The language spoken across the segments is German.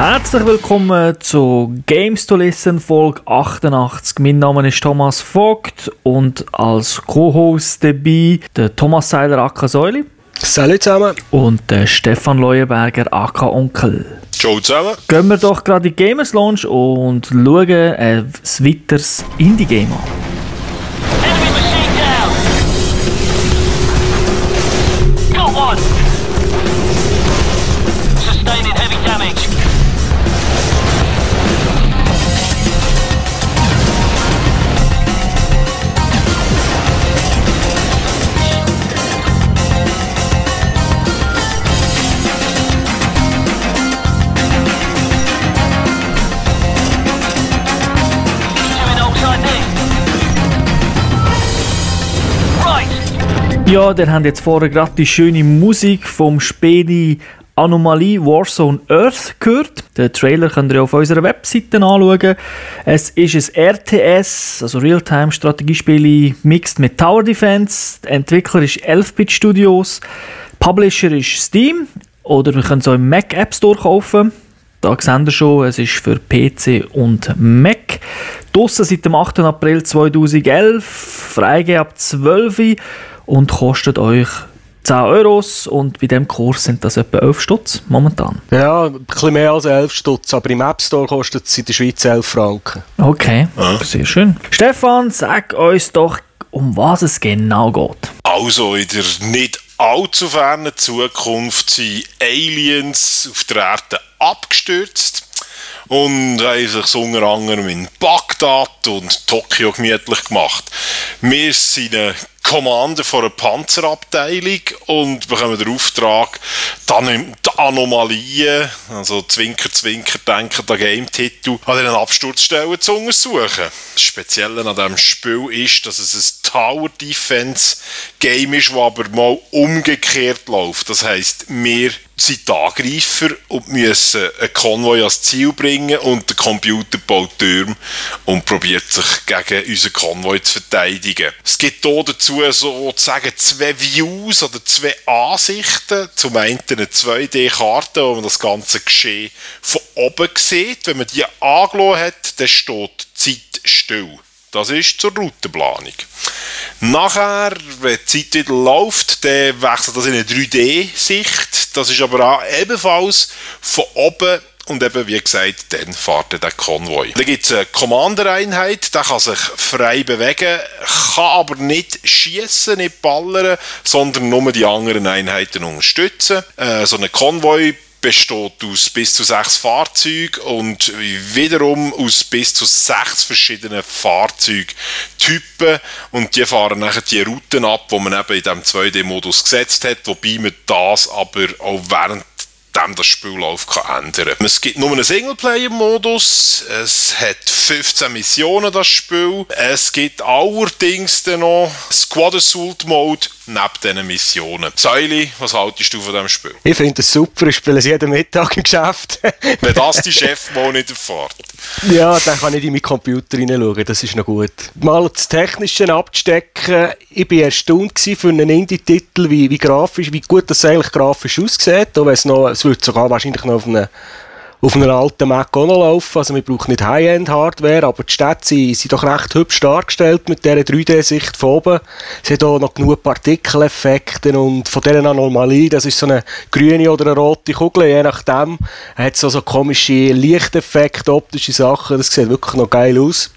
Herzlich willkommen zu Games to Listen Folge 88. Mein Name ist Thomas Vogt und als Co-Host dabei der Thomas Seiler aka Säuli. Salut zusammen. Und der Stefan Leuenberger aka Onkel. Ciao zusammen. Gehen wir doch gerade in die Gamers Launch und schauen ein weiteres Indie-Game an. Ja, der habt jetzt vorher gerade die schöne Musik vom Spiel Anomalie Warzone Earth gehört. Den Trailer könnt ihr auf unserer Webseite anschauen. Es ist ein RTS, also Realtime-Strategiespiel mixed mit Tower Defense. Der Entwickler ist 11-Bit Studios. Publisher ist Steam. Oder wir können es auch im Mac App Store kaufen. Da seht ihr schon, es ist für PC und Mac. Draussen seit dem 8. April 2011, freigegeben ab 12 Uhr und kostet euch 10 Euros und bei dem Kurs sind das etwa 11 Stutz momentan. Ja, ein bisschen mehr als 11 Stutz, aber im App Store kostet es in der Schweiz 11 Franken. Okay, sehr schön. Stefan, sag uns doch, um was es genau geht. Also in der nicht allzu fernen Zukunft sind Aliens auf der Erde abgestürzt und haben sich unter anderem in Bagdad und Tokio gemütlich gemacht. Wir sind Commander von einer Panzerabteilung und bekommen den Auftrag, dann die Anomalien, also Zwinker, Zwinker, denken der Game-Titel, an diesen Absturzstellen zu untersuchen. Das Spezielle an diesem Spiel ist, dass es ein Tower-Defense-Game ist, das aber mal umgekehrt läuft. Das heisst, wir sind Angreifer und müssen einen Konvoi ans Ziel bringen und der Computer baut Türme und probiert sich gegen unseren Konvoi zu verteidigen. Es gibt hier dazu sozusagen zwei Views oder zwei Ansichten. Zum einen eine 2D-Karte, wo man das ganze Geschehen von oben sieht. Wenn man die angelassen hat, dann steht Zeit still. Das ist zur Routenplanung. Nachher, wenn die Zeit wieder läuft, dann wechselt das in eine 3D-Sicht. Das ist aber auch ebenfalls von oben und eben, wie gesagt, dann fährt der Konvoi. Dann gibt es eine Commander-Einheit, der kann sich frei bewegen, kann aber nicht schießen, nicht ballern, sondern nur die anderen Einheiten unterstützen. Äh, so ein Konvoi besteht aus bis zu sechs Fahrzeugen und wiederum aus bis zu sechs verschiedenen Fahrzeugtypen und die fahren nachher die Routen ab, die man eben in diesem 2D-Modus gesetzt hat, wobei man das aber auch während dem das Spiel läuft, kann ändern. Es gibt nur einen Singleplayer-Modus, es hat 15 Missionen, das Spiel. Es gibt allerdings dann noch Squad Assault Mode neben diesen Missionen. Säuli, was haltest du von diesem Spiel? Ich finde es super, ich spiele es jeden Mittag im Geschäft. Wenn das die Chef mal nicht erfährt. ja, dann kann ich in meinen Computer hineinschauen, das ist noch gut. Mal das Technische abzustecken, ich war erstaunt für einen Indie-Titel, wie, wie, grafisch, wie gut das eigentlich grafisch aussieht, auch es noch, es wird sogar wahrscheinlich noch auf einer auf einer alten Mac auch noch laufen. Also wir brauchen nicht High-End-Hardware, aber die Städte sind, sind doch recht hübsch dargestellt mit dieser 3D-Sicht von oben. Es hat auch noch genug Partikeleffekte und von dieser Anomalie, das ist so eine grüne oder eine rote Kugel, je nachdem, hat es so komische Lichteffekte, optische Sachen, das sieht wirklich noch geil aus.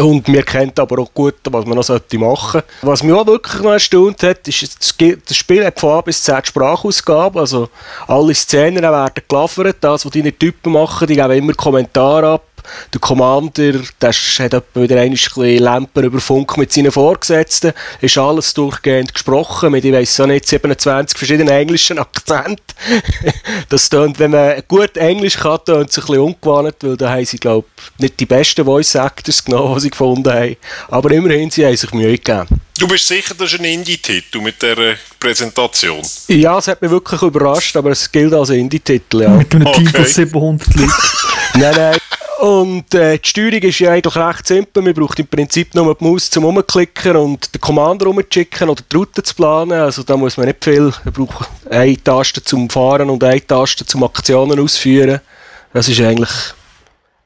Und wir kennen aber auch gut, was man noch machen sollte. Was mich auch wirklich noch erstaunt hat, ist, das Spiel hat von A bis Z Sprachausgabe. Also alle Szenen werden geliefert. Das, was deine Typen machen, die geben immer Kommentare ab. Der Commander, der hat wieder ein bisschen Lampen über Funk mit seinen Vorgesetzten. Ist alles durchgehend gesprochen, mit, ich weiss auch nicht, 27 verschiedenen englischen Akzenten. das tönt, wenn man gut Englisch kann, tönt es ein bisschen ungewohnt, weil da haben sie, glaube ich, nicht die besten Voice Actors genommen, die sie gefunden haben. Aber immerhin, sie haben sich Mühe gegeben. Du bist sicher, das ist ein Indie-Titel mit dieser Präsentation? Ja, es hat mich wirklich überrascht, aber es gilt als Indie-Titel, ja. Mit einem Team von Okay. 700 Leuten. nein, nein. Und äh, die Steuerung ist ja eigentlich recht simpel. Man braucht im Prinzip nur die Maus zum Umklicken und den Commander umzuschicken oder die Route zu planen. Also da muss man nicht viel. Man braucht eine Taste zum Fahren und eine Taste zum Aktionen ausführen. Das ist eigentlich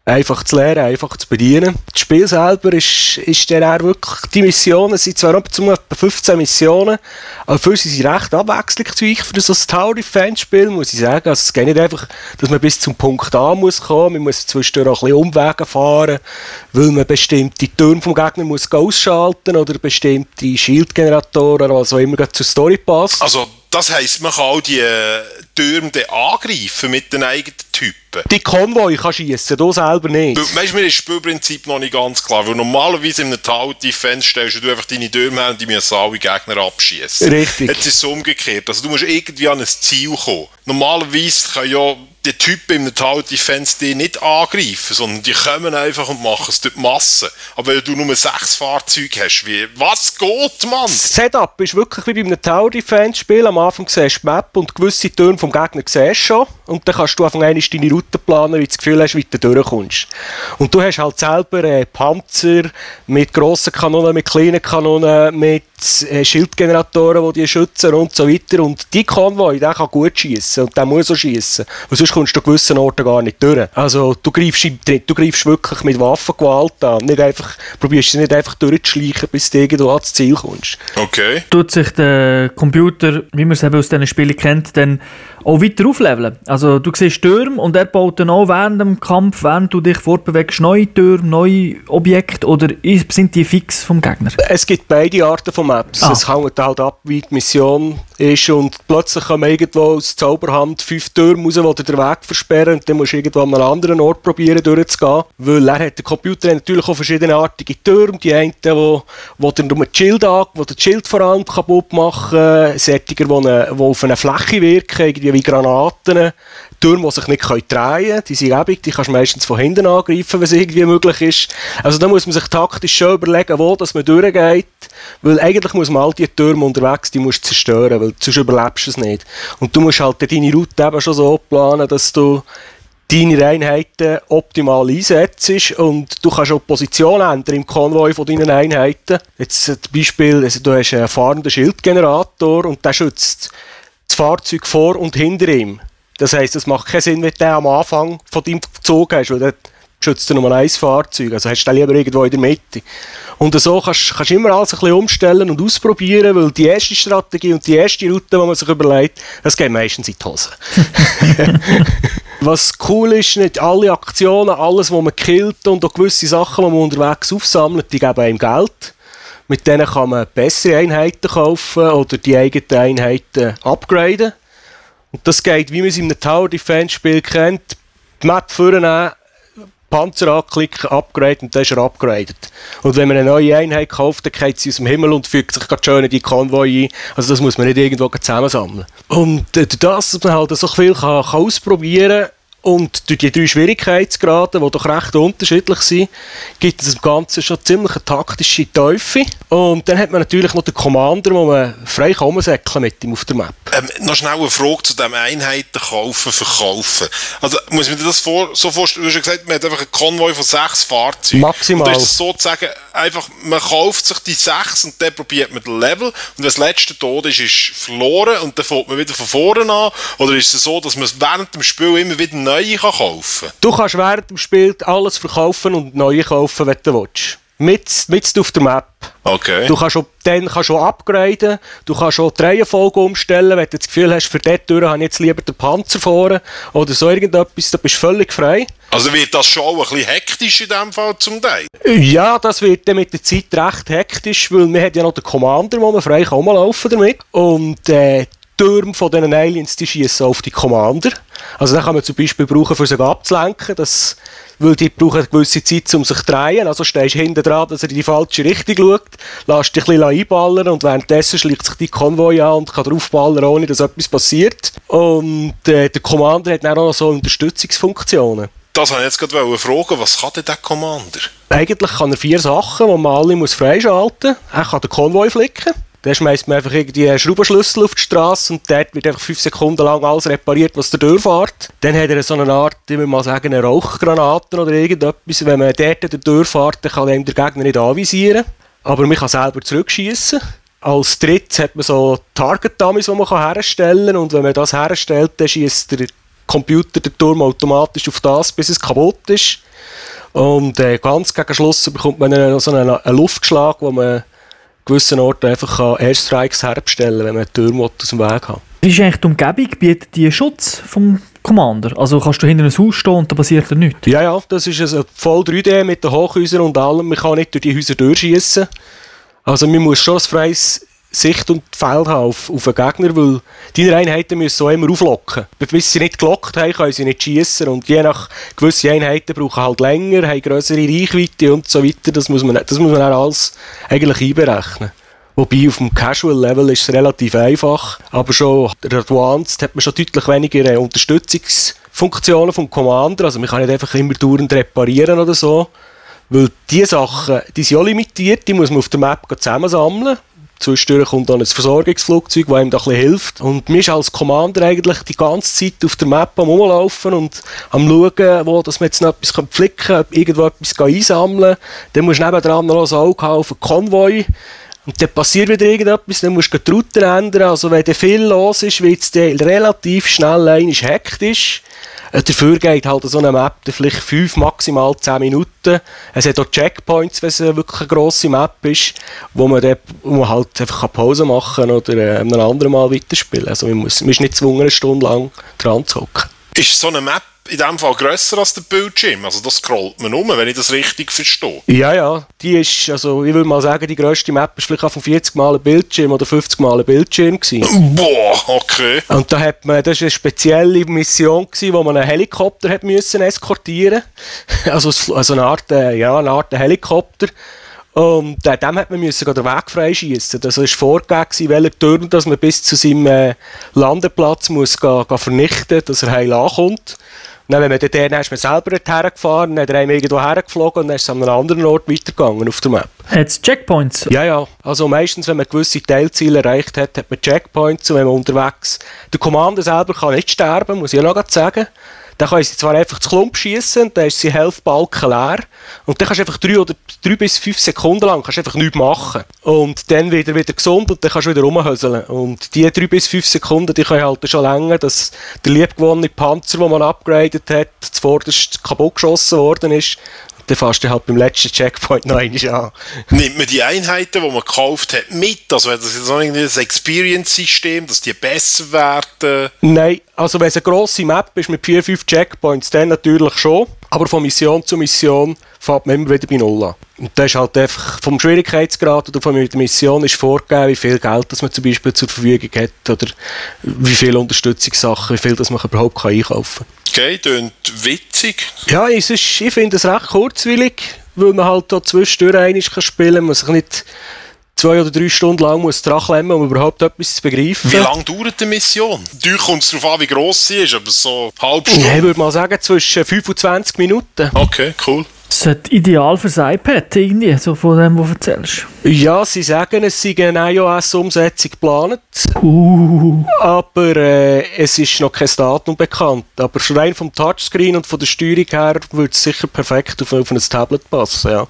einfach zu lernen, einfach zu bedienen. Das Spiel selber ist, ist dann auch wirklich, die Missionen sind zwar etwa zum etwa 15 Missionen, aber für sie sind recht abwechslungsreich für so ein Tower Defense Spiel, muss ich sagen. Also es geht nicht einfach, dass man bis zum Punkt A muss kommen, man muss zwischendurch auch ein bisschen Umwege fahren, weil man bestimmte Türme vom Gegner muss ausschalten oder bestimmte Schildgeneratoren, also immer zur Story passt. Also, das heisst, man kann auch die äh, Türme angreifen mit den eigenen Typen. die Konvoi kann schiessen, du selber nicht. Weißt du, mir ist das Spielprinzip noch nicht ganz klar, weil normalerweise in einem Tower Defense stellst du einfach deine Türme her und die müssen alle Gegner abschießen. Richtig. Jetzt ist es umgekehrt. Also du musst irgendwie an ein Ziel kommen. Normalerweise können ja die Typen im Tower Defense die nicht angreifen, sondern die kommen einfach und machen es durch die Masse. Aber wenn du nur sechs Fahrzeuge hast, wie, was geht, Mann? Das Setup ist wirklich wie bei einem Tower Defense Spiel. Am Anfang siehst du die Map und gewisse Türme vom Gegner siehst schon. Und dann kannst du einfach einmal deine Route planen, weil du das Gefühl hast, wie du durchkommst. Und du hast halt selber äh, Panzer mit grossen Kanonen, mit kleinen Kanonen, mit Schildgeneratoren, die die schützen und so weiter. Und die Konvoi, der kann gut schießen und der muss auch schießen. Weil sonst kommst du an gewissen Orten gar nicht durch. Also du greifst, im Tritt, du greifst wirklich mit Waffengewalt an. Nicht einfach, probierst sie nicht einfach durchzuschleichen, bis du irgendwo ans Ziel kommst. Okay. tut sich der Computer, wie man es eben aus diesen Spielen kennt, dann auch weiter aufleveln. Also du siehst Türme und er baut dann auch während dem Kampf, während du dich fortbewegst, neue Türme, neue Objekte oder sind die fix vom Gegner? Es gibt beide Arten von Maps. Ah. Es hängt halt ab, wie die Mission ist und plötzlich kommen irgendwo aus Zauberhand fünf Türme raus, die den Weg versperren und dann musst du irgendwo an einem anderen Ort probieren durchzugehen. Weil er hat, der Computer hat natürlich auch verschiedenartige Türme. Die einen, die, wo dir nur das Schild an, wo das Schild vor allem kaputt machen, solche, die, eine- die auf eine Fläche wirken, irgendwie wie Granaten. Türme, die sich nicht drehen können, die sind ebig, die kannst du meistens von hinten angreifen, wenn es irgendwie möglich ist. Also da muss man sich taktisch schon überlegen, wo dass man durchgeht, weil eigentlich muss man all die Türme unterwegs, die musst zerstören, weil sonst überlebst du es nicht. Und du musst halt deine Route eben schon so planen, dass du deine Einheiten optimal einsetzt und du kannst auch Position ändern im Konvoi von deinen Einheiten. Jetzt zum Beispiel, also du hast einen fahrenden Schildgenerator und der schützt das Fahrzeug vor und hinter ihm. Das heisst, es macht keinen Sinn, wenn du den am Anfang von deinem Zug hast, weil schützt du nur ein Fahrzeug. Also hast du lieber irgendwo in der Mitte. Und so kannst kannst du immer alles ein bisschen umstellen und ausprobieren, weil die erste Strategie und die erste Route, die man sich überlegt, das geht meistens in die Hose. Was cool ist, nicht alle Aktionen, alles, was man killt und auch gewisse Sachen, die man unterwegs aufsammelt, die geben einem Geld. Mit denen kann man bessere Einheiten kaufen oder die eigenen Einheiten upgraden. Und das geht, wie man es in einem Tower Defense Spiel kennt. Die Map vornehmen, Panzer anklicken, upgraden und dann ist er upgraded. Und wenn man eine neue Einheit kauft, dann geht sie aus dem Himmel und fügt sich gerade schön in die Konvoi ein. Also das muss man nicht irgendwo zusammensammeln. Und äh, das, dass man halt so viel kann, kann ausprobieren kann, und durch die drei Schwierigkeitsgrade, die doch recht unterschiedlich sind, gibt es im Ganzen schon ziemlich eine taktische Teufel. Und dann hat man natürlich noch den Commander, wo man frei kann rumsäckeln mit ihm auf der Map. Ähm, noch schnell eine Frage zu dem Einheiten kaufen, verkaufen. Also, muss man das vor, so vorstellen? Du hast ja gesagt, man hat einfach einen Konvoi von sechs Fahrzeugen. Maximal. Und da ist sozusagen einfach, man kauft sich die sechs und dann probiert man den Level. Und wenn das letzte Tod ist, ist verloren und dann fängt man wieder von vorne an. Oder ist es so, dass man während dem Spiel immer wieder neue kann kaufen Du kannst während dem Spiel alles verkaufen und neue kaufen, wenn du willst. Mit, mit auf der Map. Okay. Du kannst auch, dann kannst du upgraden, du kannst auch die Reihenfolge umstellen, wenn du das Gefühl hast, für diese Tür habe ich jetzt lieber den Panzer vorne oder so irgendetwas, da bist du völlig frei. Also wird das schon ein bisschen hektisch in dem Fall zum Teil? Ja, das wird dann mit der Zeit recht hektisch, weil wir haben ja noch den Commander, wo man frei kann rumlaufen damit. Und äh, Türme von diesen Aliens, die schießen auf die Commander. Also den kann man zum Beispiel brauchen, um sie abzulenken, das, weil die brauchen eine gewisse Zeit, um sich zu drehen. Also stehst du hinten dran, dass er in die falsche Richtung schaut, lässt dich ein bisschen einballern und währenddessen schlägt sich die Konvoi an und kann draufballern, ohne dass etwas passiert. Und äh, der Commander hat dann auch noch so Unterstützungsfunktionen. Das wollte ich jetzt gerade fragen, was kann denn der Commander? Eigentlich kann er vier Sachen, die man alle muss freischalten muss. Er kann den Konvoi flicken. Dann schmeißt man einfach irgendwie einen Schraubenschlüssel auf die Straße und dort wird einfach fünf Sekunden lang alles repariert, was da durchfährt. Dann hat er so eine Art, ich würde mal sagen, eine Rauchgranaten oder irgendetwas. Wenn man dort durchfährt, dann kann einem der Gegner nicht anvisieren. Aber man kann selber zurückschießen. Als drittes hat man so Target-Dummies, die man herstellen kann. Und wenn man das herstellt, dann schießt der Computer den Turm automatisch auf das, bis es kaputt ist. Und äh, ganz gegen Schluss bekommt man einen, so einen, einen Luftschlag, wo man an gewissen Orten einfach kann Airstrikes herbstellen kann, wenn man Turm aus dem Weg hat. Wie ist eigentlich die Umgebung? Bietet die Schutz vom Commander? Also kannst du hinter einem Haus stehen und da passiert da nichts? Ja, ja, das ist also voll 3D mit den Hochhäusern und allem. Man kann nicht durch die Häuser durchschießen. Also man muss schon ein freies Sicht und Feld haben auf, auf den Gegner, weil deine Einheiten müssen auch immer auflocken. Bis sie nicht gelockt haben, können sie nicht schießen und je nach gewisse Einheiten brauchen halt länger, haben größere Reichweite und so weiter. Das muss man, das muss man auch alles eigentlich einberechnen. Wobei auf dem Casual-Level ist es relativ einfach, aber schon Advanced hat man schon deutlich weniger äh, Unterstützungsfunktionen vom Commander. Also man kann nicht einfach immer dauernd reparieren oder so. Weil diese Sachen, die sind auch limitiert, die muss man auf der Map zusammensammeln. Zwischendurch kommt dann ein Versorgungsflugzeug, das ihm da ein hilft. Und ist als Commander eigentlich die ganze Zeit auf der Map am Rumlaufen und am Schauen, wo dass man jetzt noch etwas flicken kann, ob irgendwo etwas einsammeln kann. Dann musst du nebenan noch ein Auge auf einen Konvoi. Und dann passiert wieder irgendetwas, dann musst du die Route ändern. Also wenn viel los ist, wird es relativ schnell einmal hektisch. Äh, Dafür geht halt so eine Map vielleicht 5, maximal 10 Minuten. Es hat auch Checkpoints, wenn es eine wirklich eine grosse Map ist, wo man, dann, wo man halt einfach Pause machen kann oder äh, einem anderen Mal weiterspielen. Also man, muss, man ist nicht gezwungen, eine Stunde lang dran zu hocken. Ist so eine Map in dem Fall grösser als der Bildschirm? Also das scrollt man um, wenn ich das richtig verstehe. Ja, ja, die ist, also ich würde mal sagen, die grösste Map ist vielleicht auch von 40 Mal ein Bildschirm oder 50 Mal ein Bildschirm gewesen. Boah, okay. Und da hat man, das war eine spezielle Mission, gewesen, wo man einen Helikopter hat müssen eskortieren Also, also eine Art, äh, ja, eine Art Helikopter. Und äh, dem hat man müssen den Weg freischießen. Das war vorgegeben, welcher Turm dass man bis zu seinem äh, Landeplatz muss ga, ga vernichten dass er heil ankommt. Und dann, wenn man dann, dann ist man selber hergefahren, dann er einem irgendwo hergeflogen und dann ist es an einem anderen Ort weitergegangen auf der Map. Hat es Checkpoints? Ja, ja. Also meistens, wenn man gewisse Teilziele erreicht hat, hat man Checkpoints und wenn man unterwegs... Der Commander selber kann nicht sterben, muss ich auch noch sagen. Dann können sie zwar einfach zu Klump schießen, dann ist sein Health-Balken leer. Und dann kannst du einfach drei, oder drei bis fünf Sekunden lang kannst einfach nichts machen. Und dann wieder wieder gesund und dann kannst du wieder rumhöseln. Und die drei bis fünf Sekunden, die können halt schon länger, dass der liebgewonnene Panzer, den man upgradet hat, zuvorderst kaputt geschossen worden ist. Dann fährst du halt beim letzten Checkpoint noch einmal an. Nimmt man die Einheiten, die man gekauft hat, mit? Also wäre das jetzt noch irgendwie ein Experience-System, dass die besser werden? Nein, also wenn es eine grosse Map ist mit 4, 5 Checkpoints, dann natürlich schon. Aber von Mission zu Mission fährt man immer wieder bei Null an. Und das ist halt einfach vom Schwierigkeitsgrad oder von der Mission ist vorgegeben, wie viel Geld das man zum Beispiel zur Verfügung hat oder wie viele Unterstützungssachen, wie viel das man überhaupt kann einkaufen Okay, tönt witzig. Ja, es ist, ich finde es recht kurzwillig, weil man halt da zwischendurch einmal kann spielen kann, man sich nicht zwei oder drei Stunden lang muss dran klemmen, um überhaupt etwas zu begreifen. Wie lange dauert die Mission? Natürlich kommt es darauf an, wie gross sie ist, aber so halbe Ja, ich Stunde. würde mal sagen, zwischen 25 Minuten. Okay, cool. Das ist ideal fürs iPad, irgendwie, so von dem, was du erzählst. Ja, sie sagen, es sei eine iOS-Umsetzung geplant, Uh, aber äh, es ist noch kein Datum bekannt. Aber schon rein vom Touchscreen und von der Steuerung her würde es sicher perfekt auf, auf ein Tablet passen. Ja.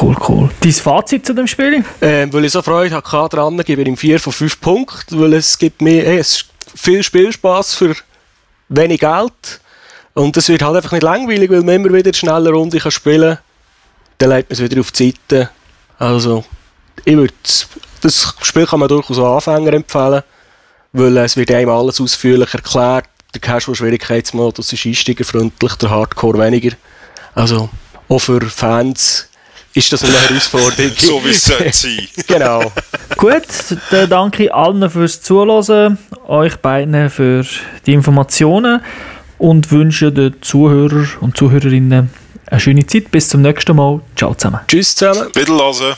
cool, cool. Dein Fazit zu dem Spiel? Ähm, weil ich so Freude hatte dran, gebe ich ihm 4 von 5 Punkten, weil es gibt mir hey, es ist viel Spielspaß für wenig Geld. Und es wird halt einfach nicht langweilig, weil man immer wieder eine schnelle Runde kann spielen kann. Dann legt man es wieder auf die Seite. Also, ich würde das Spiel kann man durchaus auch Anfänger empfehlen, weil es wird einem alles ausführlich erklärt. Der Casual-Schwierigkeitsmodus ist einsteigerfreundlich, der Hardcore weniger. Also, auch für Fans ist das eine Herausforderung. So wie es sollte sein. Genau. Gut, dann danke ich allen fürs Zuhören, euch beiden für die Informationen und wünsche den Zuhörer und Zuhörerinnen eine schöne Zeit. Bis zum nächsten Mal. Ciao zusammen. Tschüss zusammen. Wiederhören.